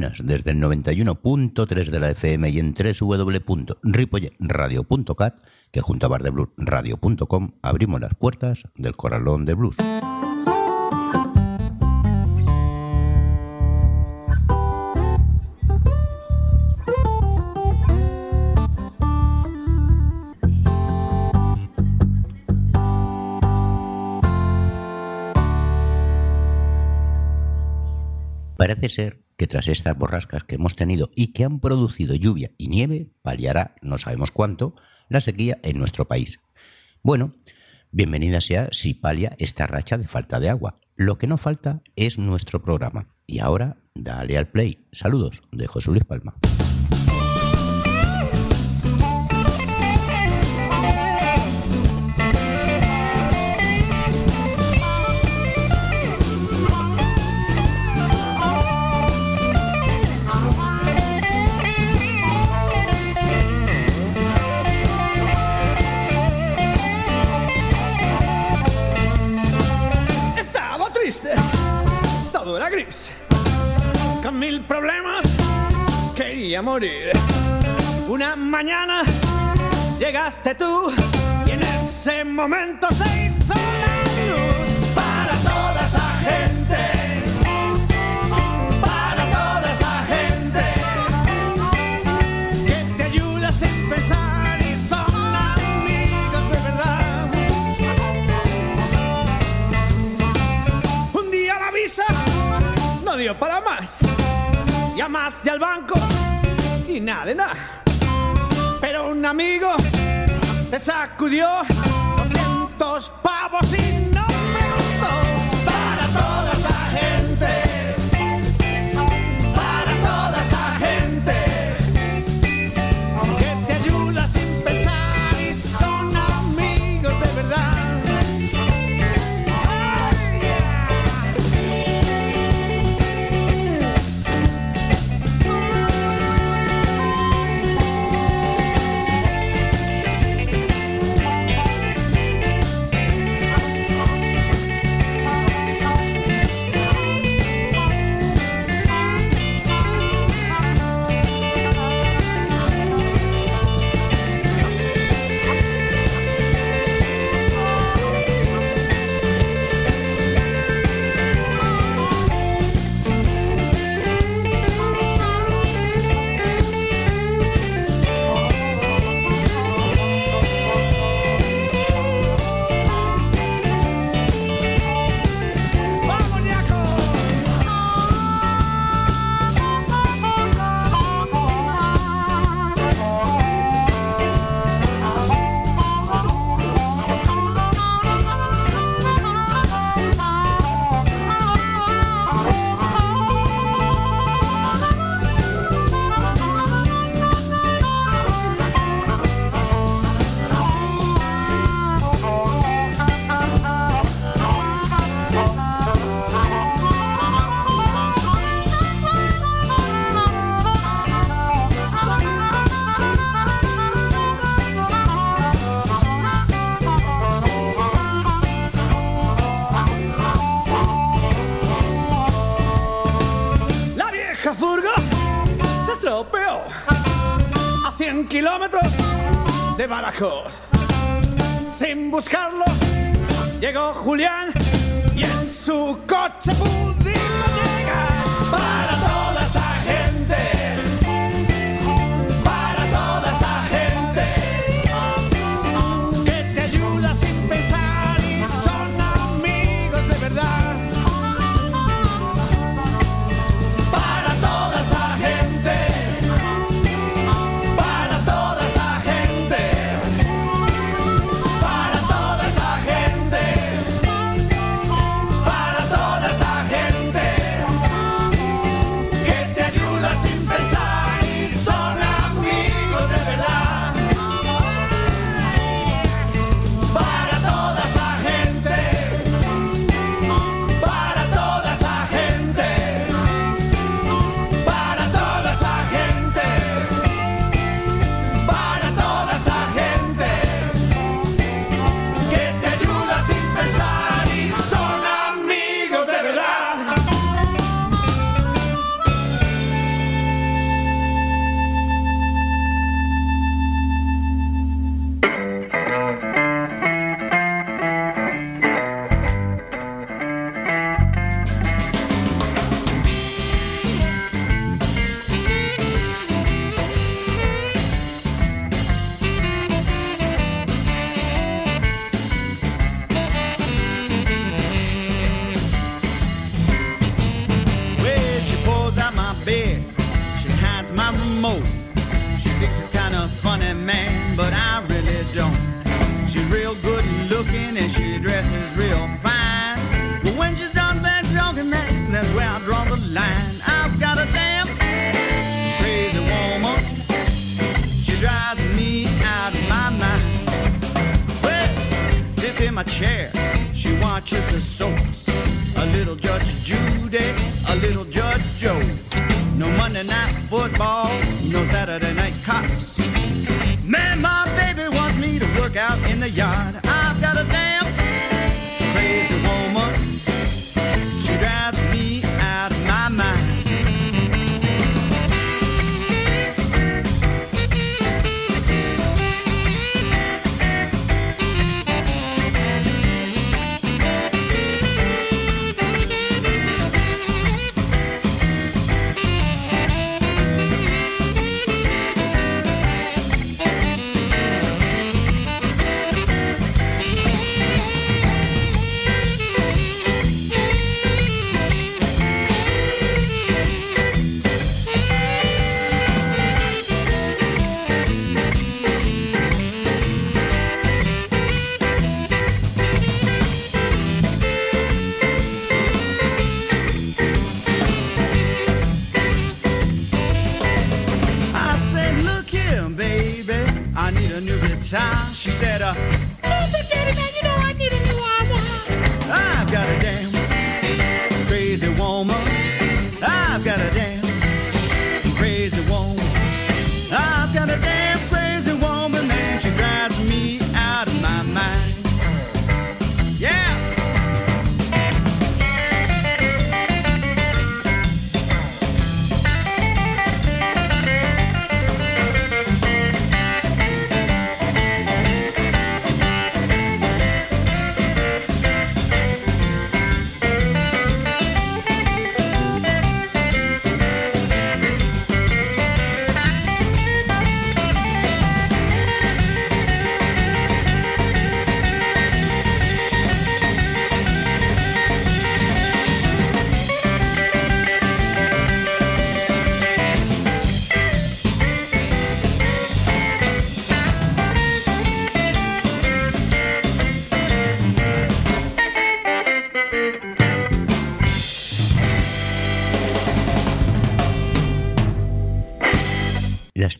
desde el 91.3 de la FM y en www.ripolletradio.cat, que junto a bardebluesradio.com abrimos las puertas del corralón de blues. Parece ser que tras estas borrascas que hemos tenido y que han producido lluvia y nieve, paliará, no sabemos cuánto, la sequía en nuestro país. Bueno, bienvenida sea si palia esta racha de falta de agua. Lo que no falta es nuestro programa. Y ahora, dale al play. Saludos de José Luis Palma. Morir. Una mañana llegaste tú y en ese momento se hizo la luz para toda esa gente. para más. Llamaste al banco y nada de nada. Pero un amigo te sacudió 200 pavos y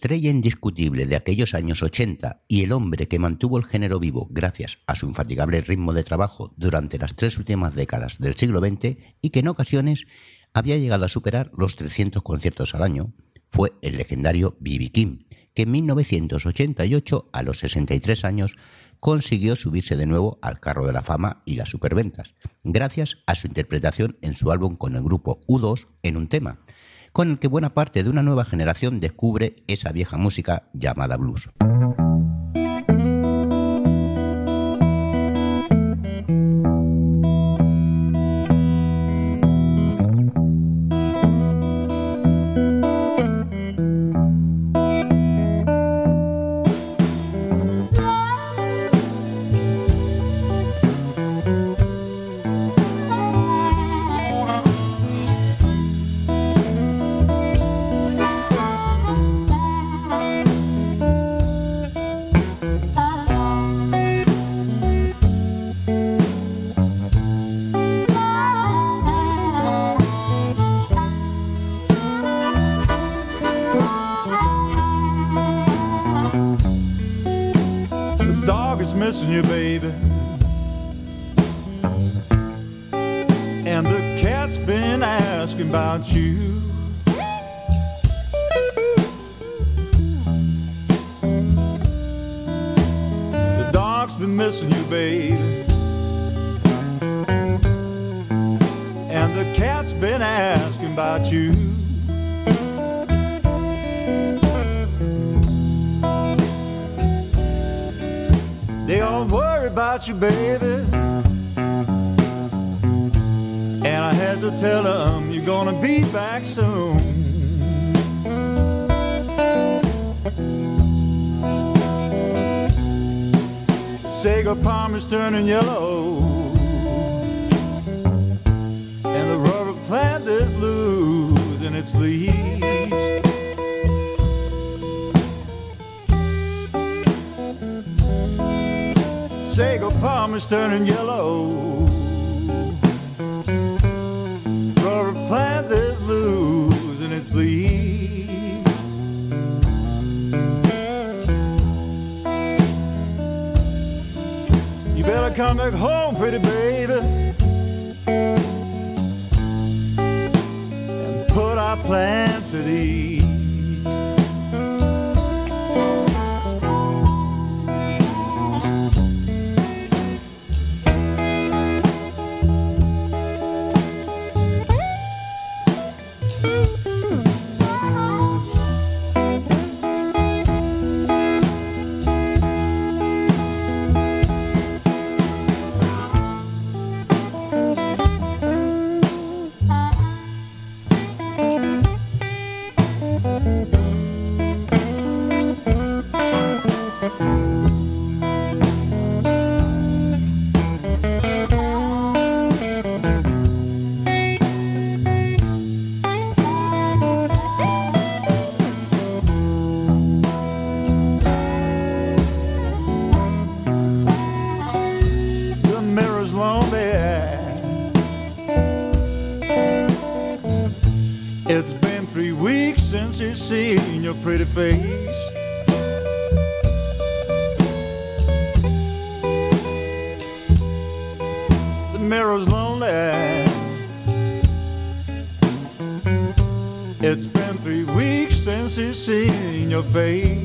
estrella indiscutible de aquellos años 80 y el hombre que mantuvo el género vivo gracias a su infatigable ritmo de trabajo durante las tres últimas décadas del siglo XX y que en ocasiones había llegado a superar los 300 conciertos al año, fue el legendario B.B. King, que en 1988, a los 63 años, consiguió subirse de nuevo al carro de la fama y las superventas, gracias a su interpretación en su álbum con el grupo U2 en un tema – con el que buena parte de una nueva generación descubre esa vieja música llamada blues. about you, baby. And I had to tell him you're gonna be back soon. Sago palm is turning yellow, and the rubber plant is loose and its leaves. palm is turning yellow. Rubber plant is losing its leaves. You better come back home, pretty baby, and put our plants at ease. Seen your pretty face. The mirror's lonely. It's been three weeks since he's seen your face.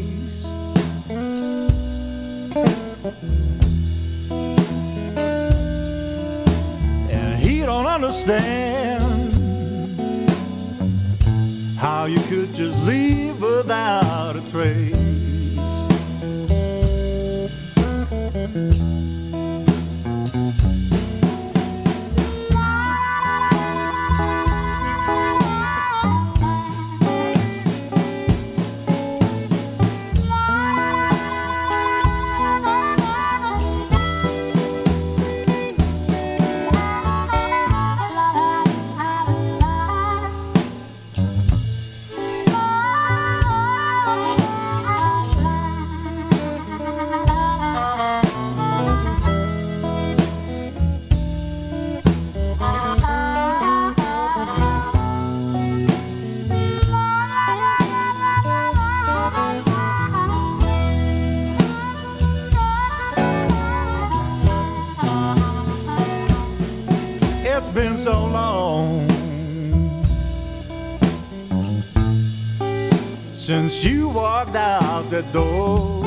since you walked out the door.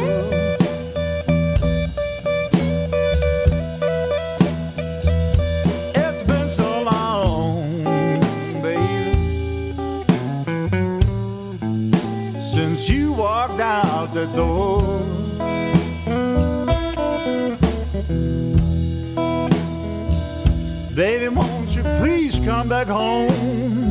It's been so long, baby, since you walked out the door. Baby, won't you please come back home?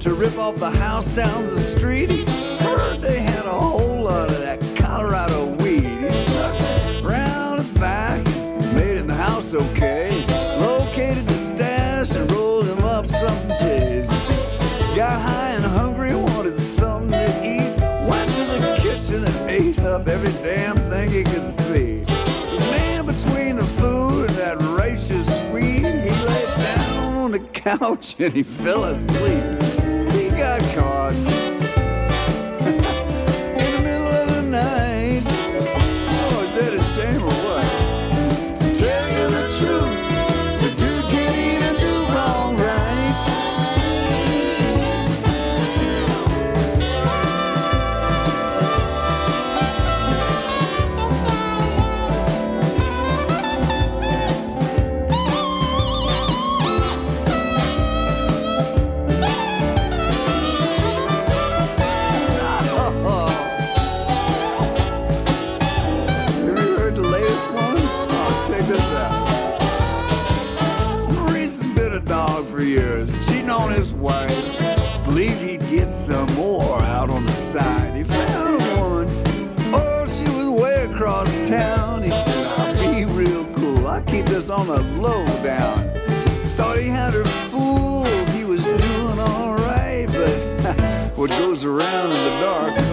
To rip off the house down the street. He heard they had a whole lot of that Colorado weed. He snuck round the back, made it in the house okay. Located the stash and rolled him up some cheese. Got high and hungry, wanted something to eat. Went to the kitchen and ate up every damn thing he could see. Man between the food and that righteous weed, he lay down on the couch and he fell asleep. God. On the low down. Thought he had her fooled. He was doing alright, but what goes around in the dark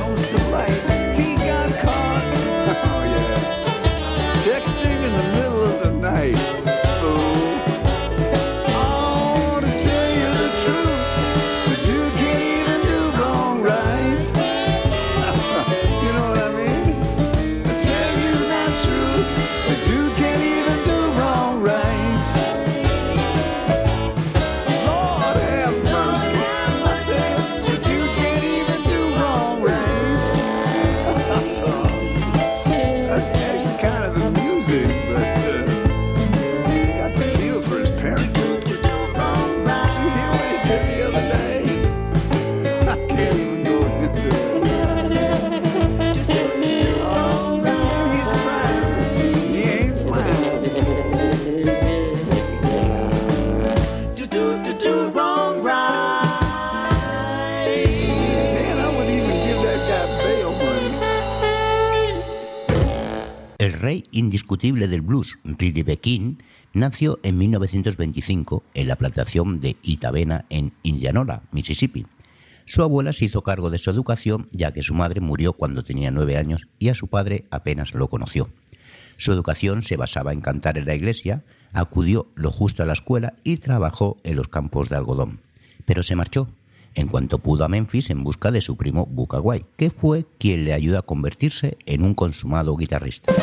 nació en 1925 en la plantación de Itabena en Indianola, Mississippi. Su abuela se hizo cargo de su educación ya que su madre murió cuando tenía nueve años y a su padre apenas lo conoció. Su educación se basaba en cantar en la iglesia, acudió lo justo a la escuela y trabajó en los campos de algodón. Pero se marchó en cuanto pudo a Memphis en busca de su primo White, que fue quien le ayudó a convertirse en un consumado guitarrista.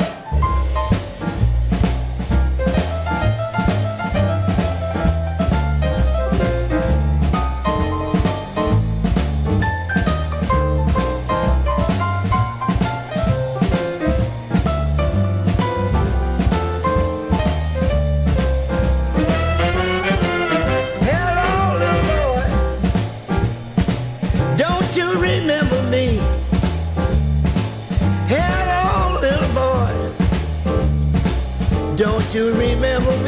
to remember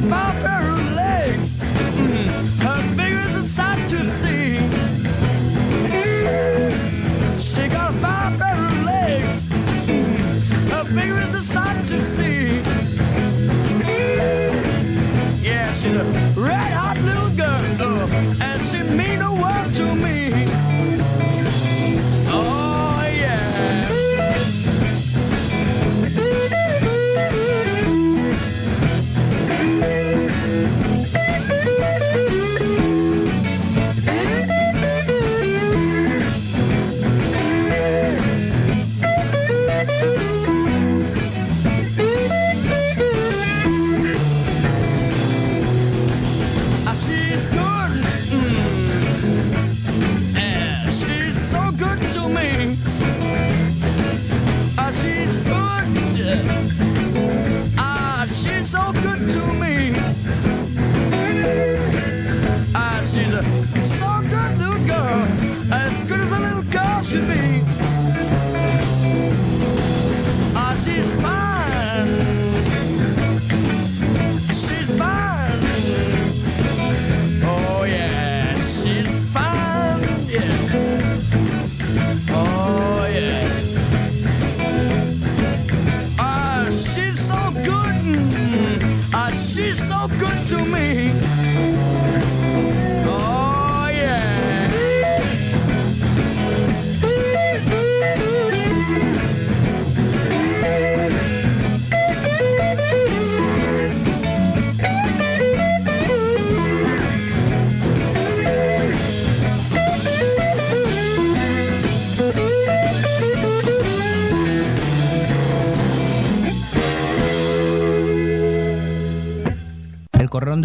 vampire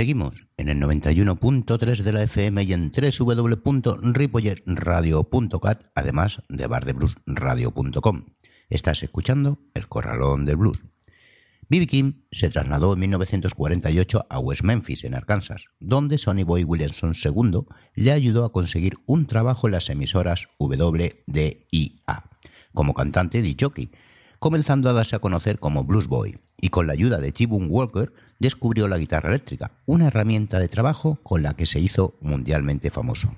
Seguimos en el 91.3 de la FM y en www.ripollerradio.cat, además de bardebluesradio.com. Estás escuchando El Corralón del Blues. B.B. King se trasladó en 1948 a West Memphis, en Arkansas, donde Sonny Boy Williamson II le ayudó a conseguir un trabajo en las emisoras WDIA, como cantante de jockey, comenzando a darse a conocer como Blues Boy y con la ayuda de T-Boone Walker descubrió la guitarra eléctrica, una herramienta de trabajo con la que se hizo mundialmente famoso.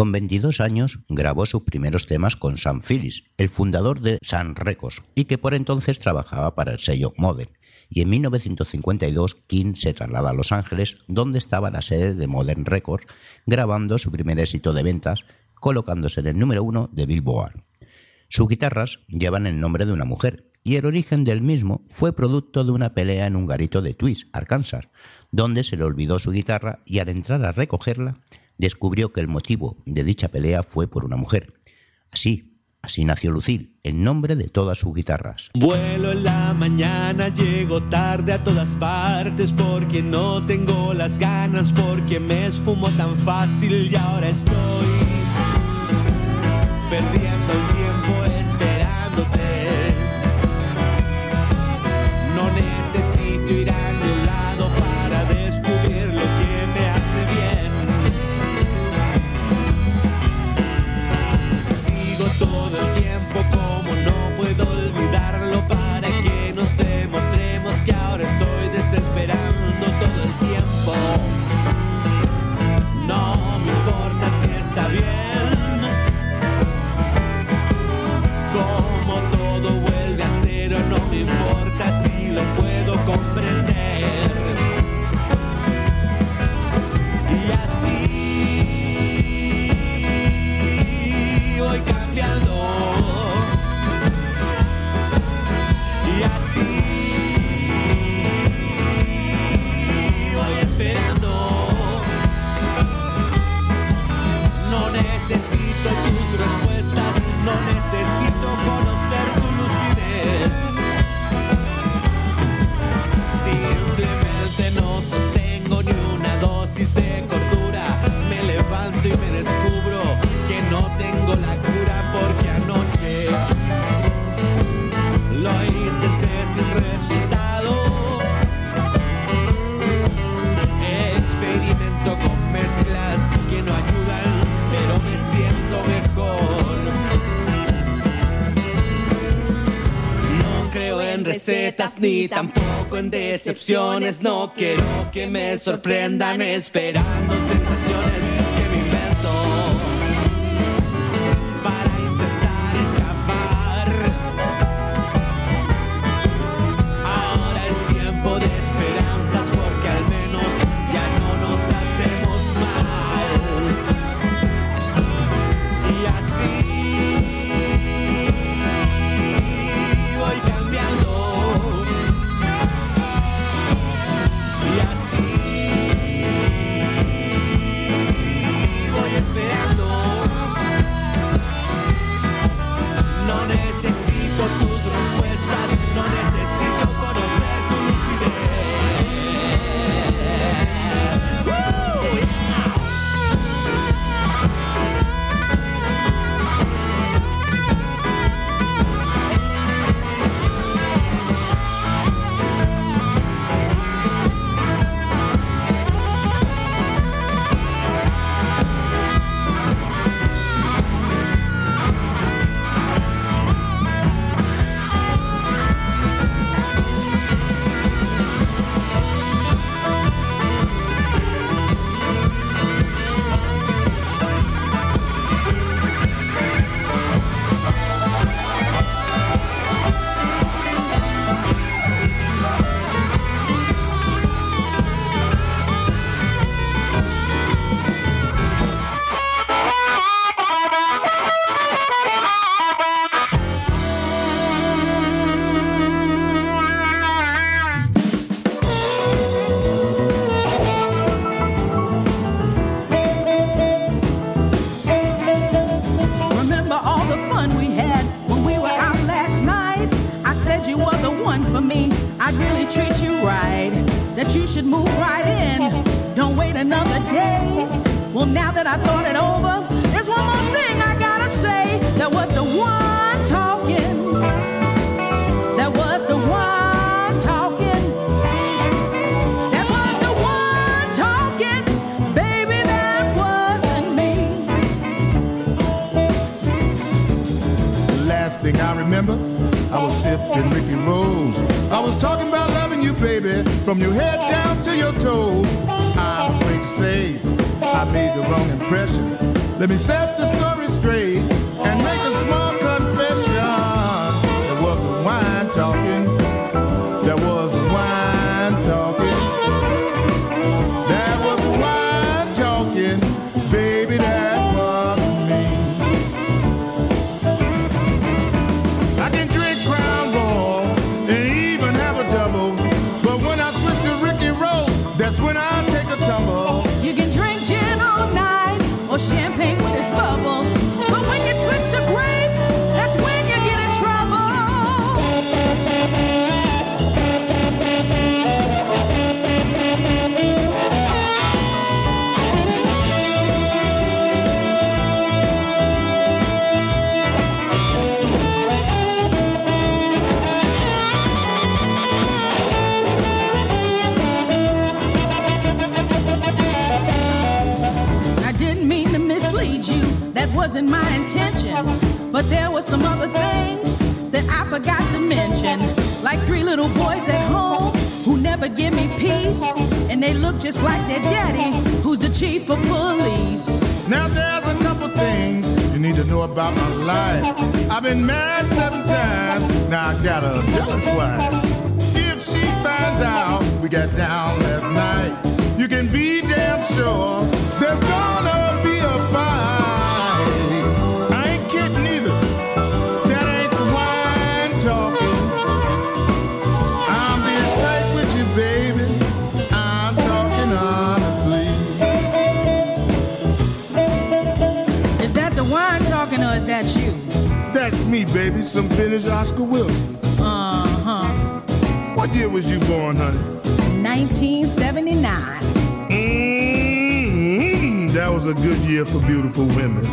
Con 22 años grabó sus primeros temas con Sam Phillips, el fundador de Sun Records, y que por entonces trabajaba para el sello Modern. Y en 1952 King se traslada a Los Ángeles, donde estaba la sede de Modern Records, grabando su primer éxito de ventas, colocándose en el número uno de Billboard. Sus guitarras llevan el nombre de una mujer, y el origen del mismo fue producto de una pelea en un garito de Twist, Arkansas, donde se le olvidó su guitarra y al entrar a recogerla descubrió que el motivo de dicha pelea fue por una mujer. Así, así nació Lucille, el nombre de todas sus guitarras. Vuelo en la mañana, llego tarde a todas partes porque no tengo las ganas, porque me esfumo tan fácil y ahora estoy perdiendo el ni tampoco en decepciones. No quiero que me sorprendan esperando some other things that I forgot to mention. Like three little boys at home who never give me peace. And they look just like their daddy, who's the chief of police. Now there's a couple things you need to know about my life. I've been married seven times, now I got a jealous wife. If she finds out we got down last night, you can be damn sure there's gonna baby. Some vintage Oscar Wilson. Uh huh. What year was you born, honey? 1979. mm That was a good year for beautiful women.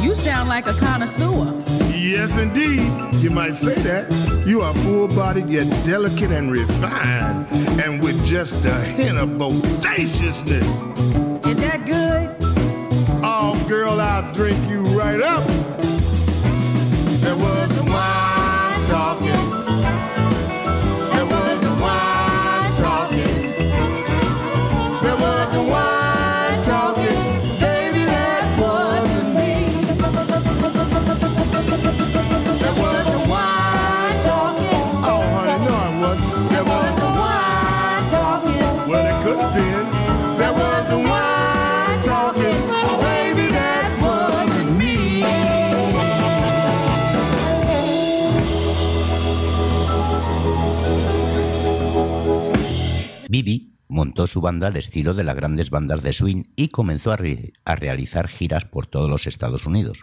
You sound like a connoisseur. Yes, indeed. You might say that. You are full-bodied yet delicate and refined, and with just a hint of bodaciousness. Is that good? Oh, girl, I'll drink you right up. su banda al estilo de las grandes bandas de swing y comenzó a, realizar giras por todos los Estados Unidos.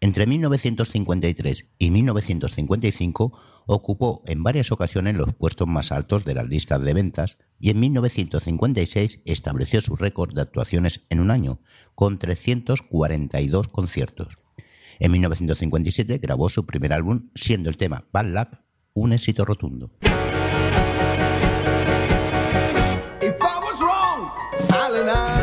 Entre 1953 y 1955 ocupó en varias ocasiones los puestos más altos de las listas de ventas y en 1956 estableció su récord de actuaciones en un año, con 342 conciertos. En 1957 grabó su primer álbum, siendo el tema Bad Lab un éxito rotundo. darling, I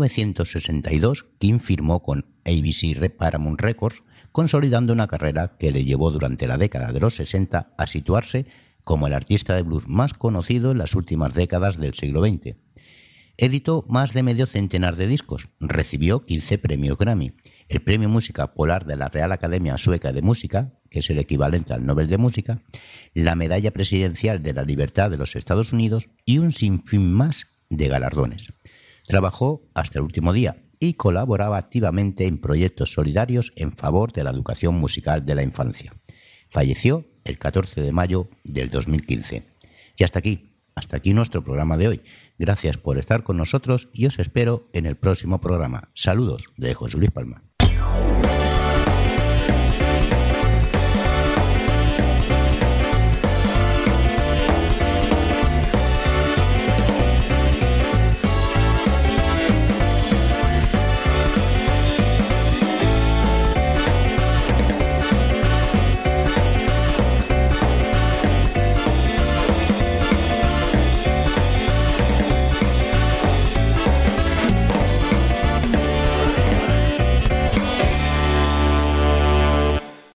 1962, King firmó con ABC Paramount Records, consolidando una carrera que le llevó durante la década de los 60 a situarse como el artista de blues más conocido en las últimas décadas del siglo XX. Editó más de medio centenar de discos, recibió 15 premios Grammy, el Premio Música Polar de la Real Academia Sueca de Música, que es el equivalente al Nobel de Música, la Medalla Presidencial de la Libertad de los Estados Unidos y un sinfín más de galardones. Trabajó hasta el último día y colaboraba activamente en proyectos solidarios en favor de la educación musical de la infancia. Falleció el 14 de mayo del 2015. Y hasta aquí, hasta aquí nuestro programa de hoy. Gracias por estar con nosotros y os espero en el próximo programa. Saludos de José Luis Palma.